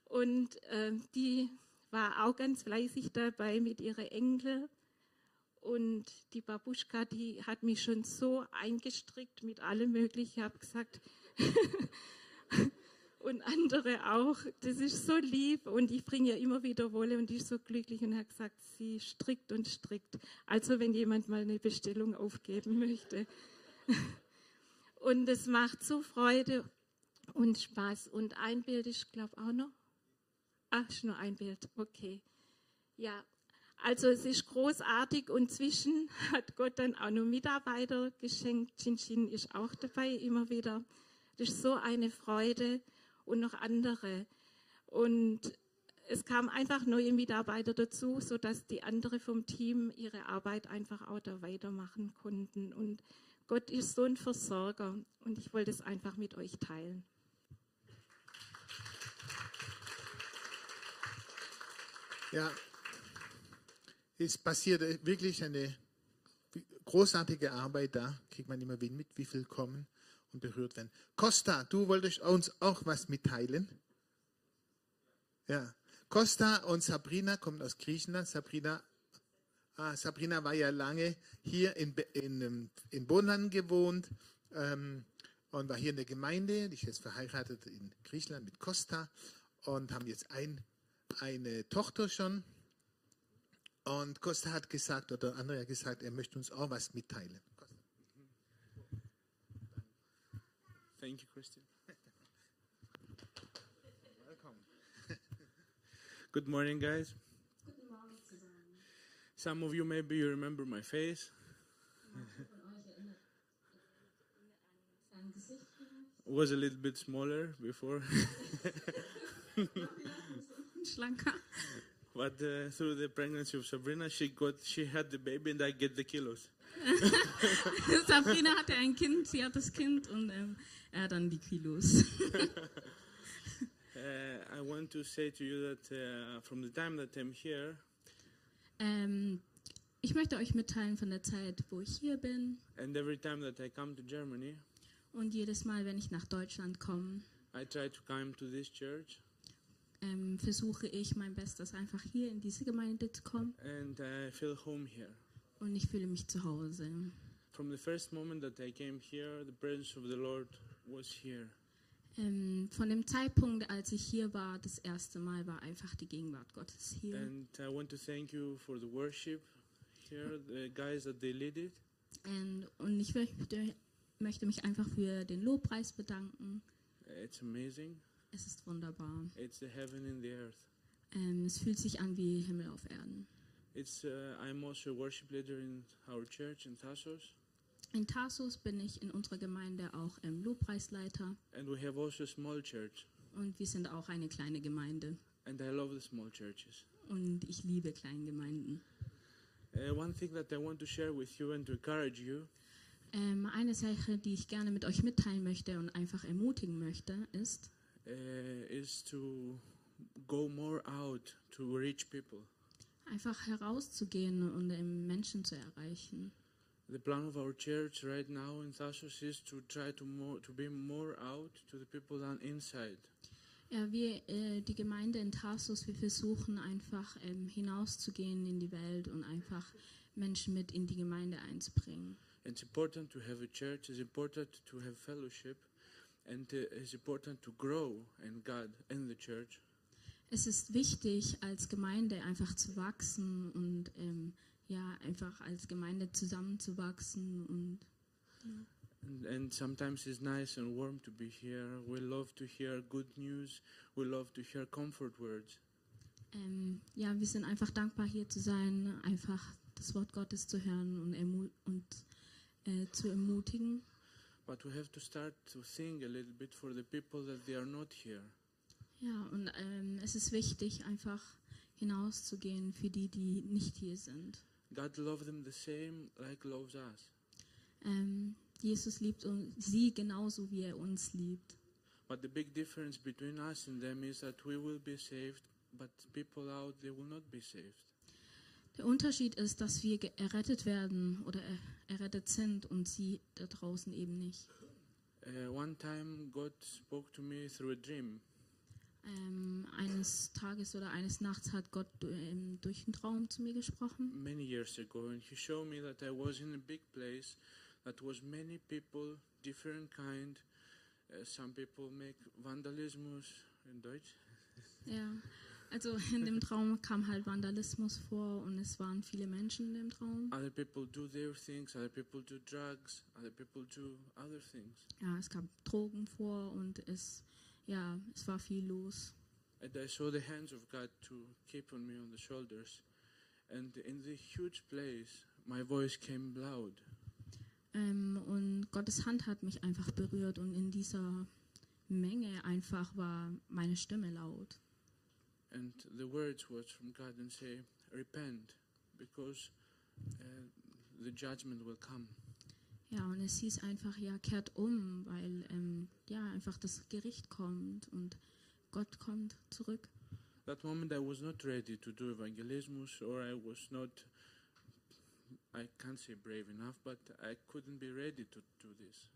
Und äh, die war auch ganz fleißig dabei mit ihren Enkel. Und die Babuschka, die hat mich schon so eingestrickt mit allem Möglichen. Ich habe gesagt, und andere auch. Das ist so lieb und ich bringe ihr immer wieder Wolle und die ist so glücklich und hat gesagt, sie strickt und strickt. Also wenn jemand mal eine Bestellung aufgeben möchte. Und es macht so Freude und Spaß. Und ein Bild ist, glaube ich, auch noch. Ach, ist nur ein Bild. Okay. Ja, also es ist großartig und zwischen hat Gott dann auch noch Mitarbeiter geschenkt. Chin Chin ist auch dabei immer wieder. Das ist so eine Freude und noch andere. Und es kamen einfach neue Mitarbeiter dazu, sodass die anderen vom Team ihre Arbeit einfach auch da weitermachen konnten. Und Gott ist so ein Versorger und ich wollte es einfach mit euch teilen. Ja, es passiert wirklich eine großartige Arbeit da. Kriegt man immer mit, wie viel kommen und berührt werden. Costa, du wolltest uns auch was mitteilen? Ja. Costa und Sabrina kommen aus Griechenland. Sabrina, ah, Sabrina war ja lange hier in, in, ähm, in Bonn gewohnt ähm, und war hier in der Gemeinde. Die ist jetzt verheiratet in Griechenland mit Costa und haben jetzt ein, eine Tochter schon. Und Costa hat gesagt, oder Andrea hat gesagt, er möchte uns auch was mitteilen. Thank you, Christian. Welcome. Good morning, guys. Good morning. Some of you maybe you remember my face. Was a little bit smaller before, Schlanker. But uh, through the pregnancy of Sabrina, she got she had the baby and I get the kilos. Sabrina hatte ein Kind, sie hat das Kind und ähm, er dann die Kilos. Uh, I want to say to you that uh, from the time that I'm here, ähm, ich möchte euch mitteilen von der Zeit, wo ich hier bin and every time that I come to Germany, und jedes Mal, wenn ich nach Deutschland komme, I try to come to this church ähm, versuche ich mein Bestes, einfach hier in diese Gemeinde zu kommen and I feel home here. und ich fühle mich zu Hause. From the first moment that I came here, the presence of the Lord was here. Ähm, von dem Zeitpunkt, als ich hier war, das erste Mal, war einfach die Gegenwart Gottes hier. And I want to thank you for the worship here, the guys that they lead it. Ähm, und ich möchte, möchte mich einfach für den Lobpreis bedanken. It's amazing. Es ist wunderbar. It's the heaven and the earth. Ähm, es fühlt sich an wie Himmel auf Erden. It's uh, I'm also a worship leader in our church in Thassos, In Tarsus bin ich in unserer Gemeinde auch ähm, Lobpreisleiter and we have also a small church. und wir sind auch eine kleine Gemeinde. And I love the small churches. Und ich liebe Kleingemeinden. Uh, one thing that I want to share with you and to encourage you Ähm, eine Sache, die ich gerne mit euch mitteilen möchte und einfach ermutigen möchte, ist, uh, is to go more out to reach people. einfach herauszugehen und Menschen zu erreichen. The plan of our church right now in Thassos is to try to more to be more out to the people than inside. Ja, wir, äh, die Gemeinde in Tarsus, wir versuchen einfach ähm, hinauszugehen in die Welt und einfach Menschen mit in die Gemeinde einzubringen. It's important to have a church. It's important to have fellowship, Es ist wichtig, als Gemeinde einfach zu wachsen und ähm, ja, einfach als Gemeinde zusammenzuwachsen und And, and sometimes it's nice and warm to be here. We love to hear good news. We love to hear comfort words. ähm, ja, wir sind einfach dankbar hier zu sein, einfach das Wort Gottes zu hören und, und äh, zu ermutigen. But we have to start to think a little bit for the people that they are not here. Ja, und ähm, es ist wichtig, einfach hinauszugehen für die, die nicht hier sind. God loves them the same like loves us. Ähm, Jesus liebt uns, sie genauso, wie er uns liebt. But the big difference between us and them is that we will be saved, but people out they will not be saved. Der Unterschied ist, dass wir errettet werden oder er, errettet sind und sie da draußen eben nicht. Uh, one time God spoke to me through a dream. Ähm, eines Tages oder eines Nachts hat Gott ähm, durch einen Traum zu mir gesprochen. many years ago, and he showed me that I was in a big place that was many people, different kind. Uh, some people make vandalismus in Deutsch. Ja, also in dem Traum kam halt Vandalismus vor und es waren viele Menschen in dem Traum. Other people do their things. Other people do drugs. Other people do other things. Ja, es kam Drogen vor und es, ja, es war viel los. And I saw the hands of God to keep on me on the shoulders. And in the huge place, my voice came loud. Ähm, und Gottes Hand hat mich einfach berührt und in dieser Menge einfach war meine Stimme laut. And the words was from God and say, repent, because uh, the judgment will come. Ja, und es hieß einfach, ja, kehrt um, weil ähm, ja einfach das Gericht kommt und Gott kommt zurück. That moment I was not ready to do evangelismus or I was not I can't say brave enough, but I couldn't be ready to do this.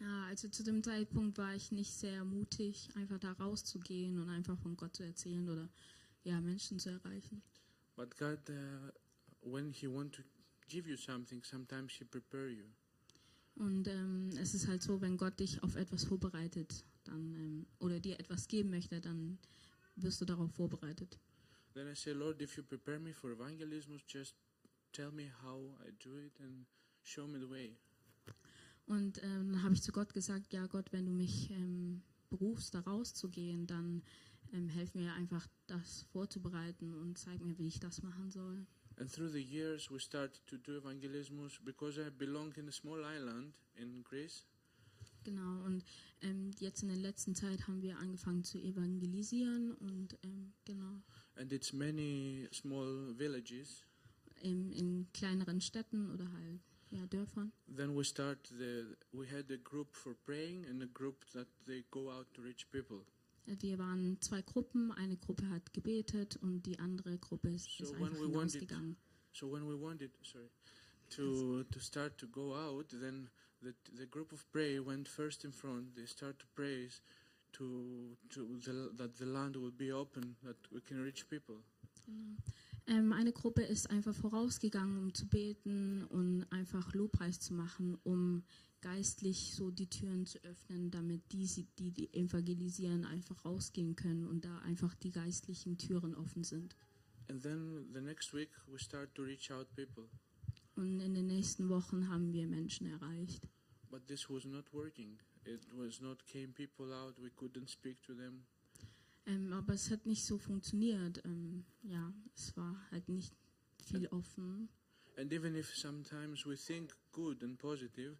Ja, also zu dem Zeitpunkt war ich nicht sehr mutig, einfach da rauszugehen und einfach von Gott zu erzählen oder ja, Menschen zu erreichen. But God, uh, when He want to give you something, sometimes He prepare you. Und ähm, es ist halt so, wenn Gott dich auf etwas vorbereitet, dann ähm, oder dir etwas geben möchte, dann wirst du darauf vorbereitet. Then I say, Lord, if you prepare me for evangelism, just tell me how I do it and show me the way. Und ähm, dann habe ich zu Gott gesagt, ja Gott, wenn du mich ähm, berufst, da rauszugehen, dann ähm, helf mir einfach, das vorzubereiten und zeig mir, wie ich das machen soll. And through the years, we started to do evangelism because I belong in a small island in Greece. Genau, und ähm, jetzt in der letzten Zeit haben wir angefangen zu evangelisieren und ähm, genau, And it's many small villages. in, in kleineren Städten oder halt ja, Dörfern. Then we start the. We had a group for praying and a group that they go out to reach people. Wir waren zwei Gruppen, eine Gruppe hat gebetet und die andere Gruppe ist, So ist when einfach we wanted- So when we wanted, sorry, to to start to go out, then the the group of pray went first in front. They start to praise to to the, that the land will be open, that we can reach people. Ähm, eine Gruppe ist einfach vorausgegangen, um zu beten und einfach Lobpreis zu machen, um geistlich so die Türen zu öffnen, damit die, die, die evangelisieren, einfach rausgehen können und da einfach die geistlichen Türen offen sind. And then the next week we start to reach out people, Und in den nächsten Wochen haben wir Menschen erreicht. but this was not working. It was not came people out. We couldn't speak to them. Ähm, aber es hat nicht so funktioniert. Ähm, ja, es war halt nicht viel offen. And even if sometimes we think good and positive,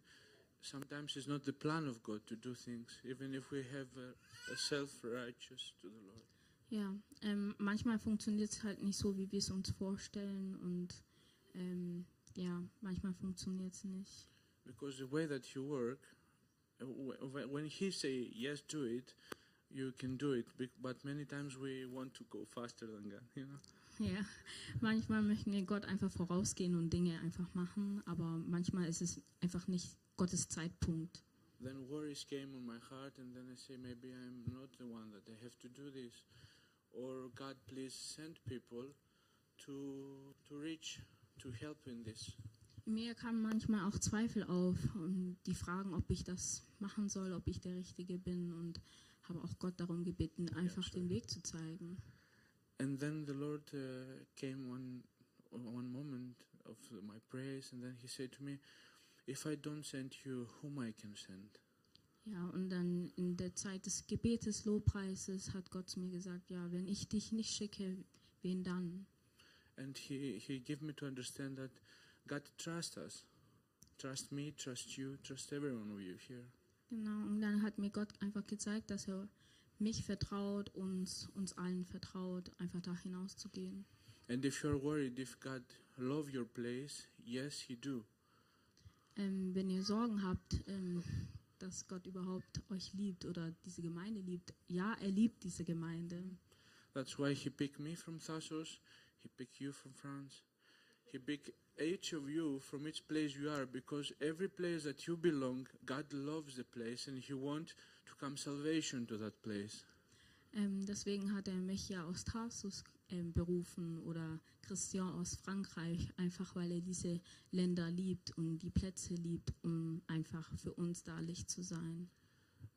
sometimes it's not the plan of God to do things, even if we have a, a self-righteous to the Lord. Ja, ähm, manchmal funktioniert es halt nicht so, wie wir es uns vorstellen und ähm, ja, manchmal funktioniert es nicht. Because the way that you work, uh, wh- wh- when He say yes, do it, you can do it. But many times we want to go faster than God. You know. Ja, manchmal möchten wir Gott einfach vorausgehen und Dinge einfach machen, aber manchmal ist es einfach nicht Gottes Zeitpunkt. Then worries came on my heart, and then I say maybe I'm not the one that I have to do this, or God, please send people to to reach, to help in this. In mir kamen manchmal auch Zweifel auf und die Fragen, ob ich das machen soll, ob ich der Richtige bin und habe auch Gott darum gebeten, einfach den Weg zu zeigen. And then the Lord uh, came one one moment of my praise, and then He said to me, "If I don't send you, whom I can send?" Ja, und dann in der Zeit des Gebetes, Lobpreises hat Gott zu mir gesagt, ja, wenn ich dich nicht schicke, wen dann? And He He gave me to understand that God trusts us, trust me, trust you, trust every one of you here. Genau, und dann hat mir Gott einfach gezeigt, dass er mich vertraut, uns, uns allen vertraut, einfach da hinauszugehen. And if you're worried if God love your place, yes, He do. Ähm, wenn ihr Sorgen habt, ähm, dass Gott überhaupt euch liebt oder diese Gemeinde liebt, ja, er liebt diese Gemeinde. That's why He picked me from Thassos. He picked you from France. He picked each of you from each place you are, because every place that you belong, God loves the place, and He wants to come salvation to that place. Ähm, deswegen hat er mich ja aus Tarsus ähm, berufen oder Christian aus Frankreich, einfach weil er diese Länder liebt und die Plätze liebt, um einfach für uns da Licht zu sein.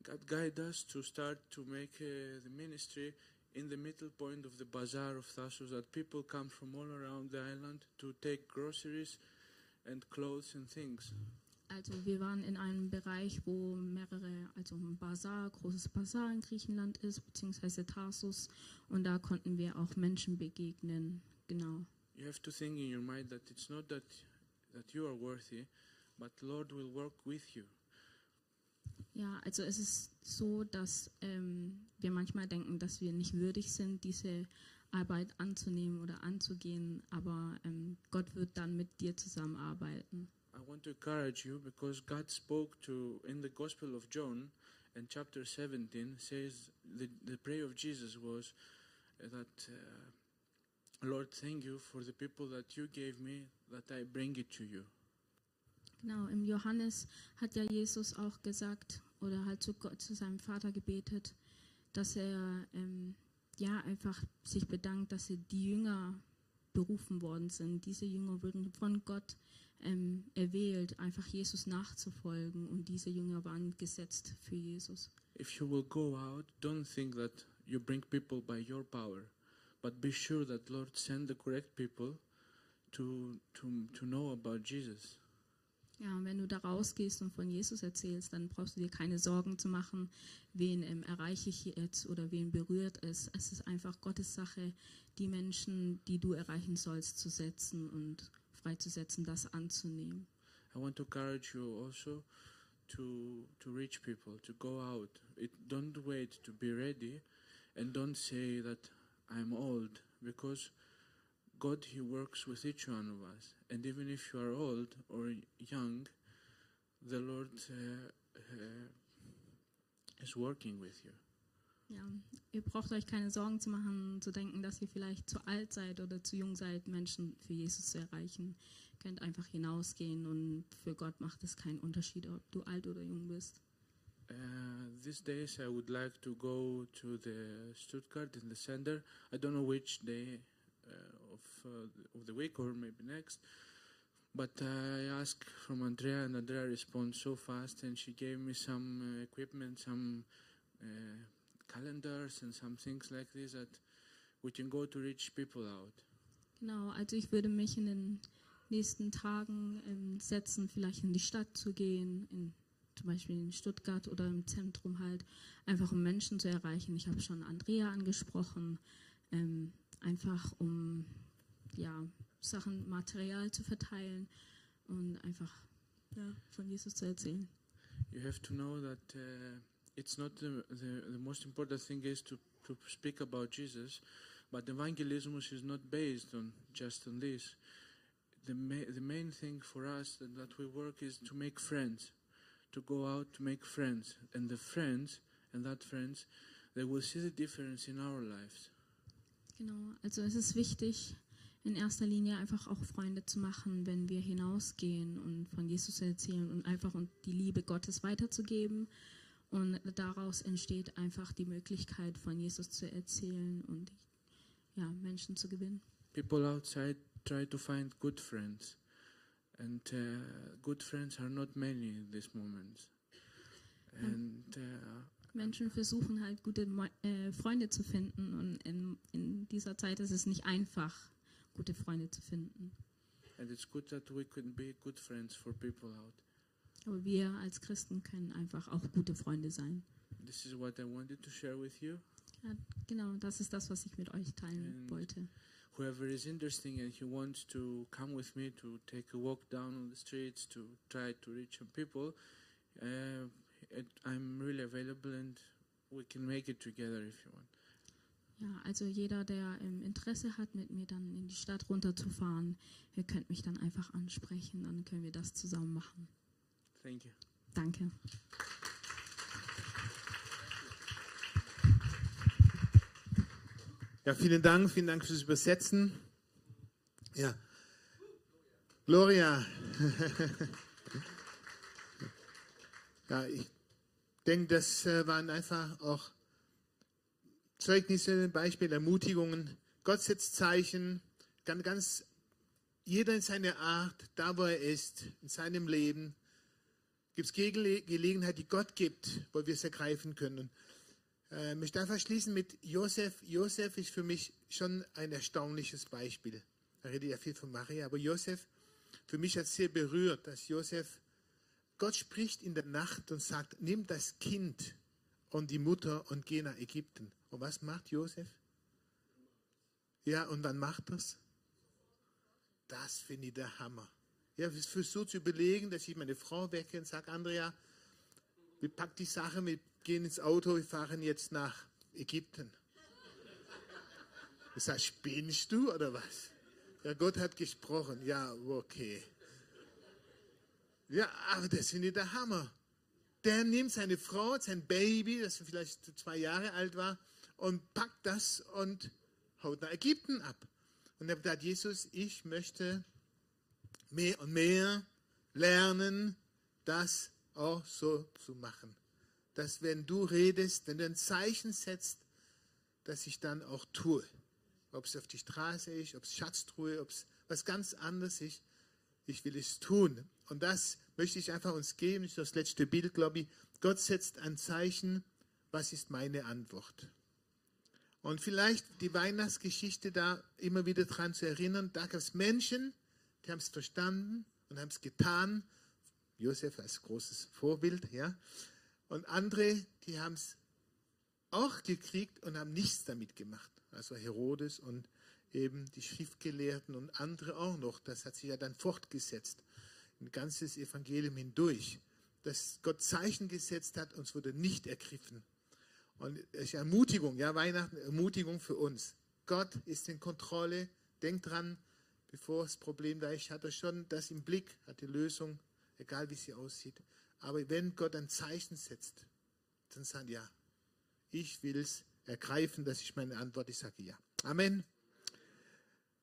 God guide us to start to make uh, the ministry in the middle point of the bazaar of Thassos, that people come from all around the island to take groceries and clothes and things. Also wir waren in einem Bereich, wo mehrere, also ein Bazar, großes Bazar in Griechenland ist, beziehungsweise Tarsus, und da konnten wir auch Menschen begegnen. Genau. You have to think in your mind that it's not that that you are worthy, but Lord will work with you. Ja, also es ist so, dass ähm, wir manchmal denken, dass wir nicht würdig sind, diese Arbeit anzunehmen oder anzugehen, aber ähm, Gott wird dann mit dir zusammenarbeiten. I want to encourage you because God spoke to in the Gospel of John and chapter 17 says the, the prayer of Jesus was that uh, Lord, thank you for the people that you gave me, that I bring it to you. Genau, im Johannes hat ja Jesus auch gesagt oder halt zu, Gott, zu seinem Vater gebetet, dass er ähm, ja einfach sich bedankt, dass die Jünger berufen worden sind. Diese Jünger wurden von Gott ähm, erwählt, einfach Jesus nachzufolgen und diese Jünger waren gesetzt für Jesus. If you will go out, don't think that you bring people by your power, but be sure that Lord send the correct people to to to know about Jesus. Ja, und wenn du da rausgehst und von Jesus erzählst, dann brauchst du dir keine Sorgen zu machen, wen ähm, erreiche ich jetzt oder wen berührt es. Es ist einfach Gottes Sache, die Menschen, die du erreichen sollst, zu setzen und freizusetzen, das anzunehmen. I want to encourage you also to to reach people, to go out. It, don't wait to be ready, and don't say that I'm old, because God He works with each one of us, and even if you are old or young, the Lord uh, uh, is working with you. Ja, ihr braucht euch keine Sorgen zu machen, zu denken, dass ihr vielleicht zu alt seid oder zu jung seid, Menschen für Jesus zu erreichen. Ihr könnt einfach hinausgehen und für Gott macht es keinen Unterschied, ob du alt oder jung bist. Uh, these days, I would like to go to the Stuttgart in the center. I don't know which day of uh, of the week or maybe next. But I asked from Andrea, and Andrea responded so fast, and she gave me some uh, equipment, some uh, calendars, and some things like this that we can go to reach people out. Genau, also ich würde mich in den nächsten Tagen ähm, setzen, vielleicht in die Stadt zu gehen, in, zum Beispiel in Stuttgart oder im Zentrum halt, einfach um Menschen zu erreichen. Ich habe schon Andrea angesprochen, ähm, einfach um ja, Sachen, Material zu verteilen und einfach ja, von Jesus zu erzählen. You have to know that uh, it's not the, the, the most important thing is to, to speak about Jesus, but the evangelism is not based on just on this. The, ma- the main thing for us that, that we work is to make friends, to go out to make friends, and the friends and that friends, they will see the difference in our lives. Genau, also es ist wichtig, in erster Linie einfach auch Freunde zu machen, wenn wir hinausgehen und von Jesus zu erzählen und einfach und die Liebe Gottes weiterzugeben. Und daraus entsteht einfach die Möglichkeit, von Jesus zu erzählen und ja, Menschen zu gewinnen. People outside try to find good friends, and uh, good friends are not many in this moment. And uh, Menschen versuchen halt gute äh, Freunde zu finden und in, in dieser Zeit ist es nicht einfach, gute Freunde zu finden. And it's good that we can be good friends for people out. Aber wir als Christen können einfach auch gute Freunde sein. This is what I wanted to share with you. Ja, genau, das ist das, was ich mit euch teilen And- wollte. Whoever is interested and he wants to come with me to take a walk down on the streets to try to reach some people, uh, it, I'm really available and we can make it together if you want. Ja, also jeder, der ähm, Interesse hat, mit mir dann in die Stadt runterzufahren, ihr könnt mich dann einfach ansprechen, dann können wir das zusammen machen. Thank you. Danke. Ja, vielen Dank, vielen Dank fürs Übersetzen. Ja. Gloria. ja, ich denke, das äh, waren einfach auch Zeugnisse, Beispiele, Ermutigungen. Gott setzt Zeichen, ganz, ganz jeder in seiner Art, da wo er ist, in seinem Leben. Gibt es Gele Gelegenheit, die Gott gibt, wo wir es ergreifen können. Äh, Ich möchte einfach schließen mit Josef. Josef ist für mich schon ein erstaunliches Beispiel. Da rede ich ja viel von Maria, aber Josef, für mich hat es sehr berührt, dass Josef, Gott spricht in der Nacht und sagt, nimm das Kind und die Mutter und geh nach Ägypten. Und was macht Josef? Ja, und dann macht das. Das finde ich der Hammer. Ja, ich versuche zu überlegen, dass ich meine Frau wecke und sage, Andrea, wir packen die Sache, wir gehen ins Auto, wir fahren jetzt nach Ägypten. Ich sage, spinnst du oder was? Ja, Gott hat gesprochen. Ja, okay. Ja, aber das finde ich der Hammer. Der nimmt seine Frau, sein Baby, das vielleicht zwei Jahre alt war, und packt das und haut nach Ägypten ab. Und habe gedacht, Jesus, ich möchte mehr und mehr lernen, das auch so zu machen. Dass wenn du redest, wenn du ein Zeichen setzt, dass ich dann auch tue. Ob es auf die Straße ist, ob es Schatztruhe, ob es was ganz anderes ist. Ich will es tun. Und das möchte ich einfach uns geben. Das letzte Bild, glaube ich. Gott setzt ein Zeichen. Was ist meine Antwort? Und vielleicht die Weihnachtsgeschichte da immer wieder dran zu erinnern. Da gab es Menschen, die haben es verstanden und haben es getan. Josef als großes Vorbild, ja. Und andere, die haben es auch gekriegt und haben nichts damit gemacht. Also Herodes und eben die Schriftgelehrten und andere auch noch. Das hat sich ja dann fortgesetzt. Ein ganzes Evangelium hindurch. Dass Gott Zeichen gesetzt hat und es wurde nicht ergriffen. Und es ist Ermutigung, ja, Weihnachten, Ermutigung für uns. Gott ist in Kontrolle. Denkt dran, bevor das Problem da ist, hat er schon das im Blick, hat die Lösung, egal wie sie aussieht. Aber wenn Gott ein Zeichen setzt, dann sagt ja, ich will es ergreifen, das ist meine Antwort, ich sage ja. Amen.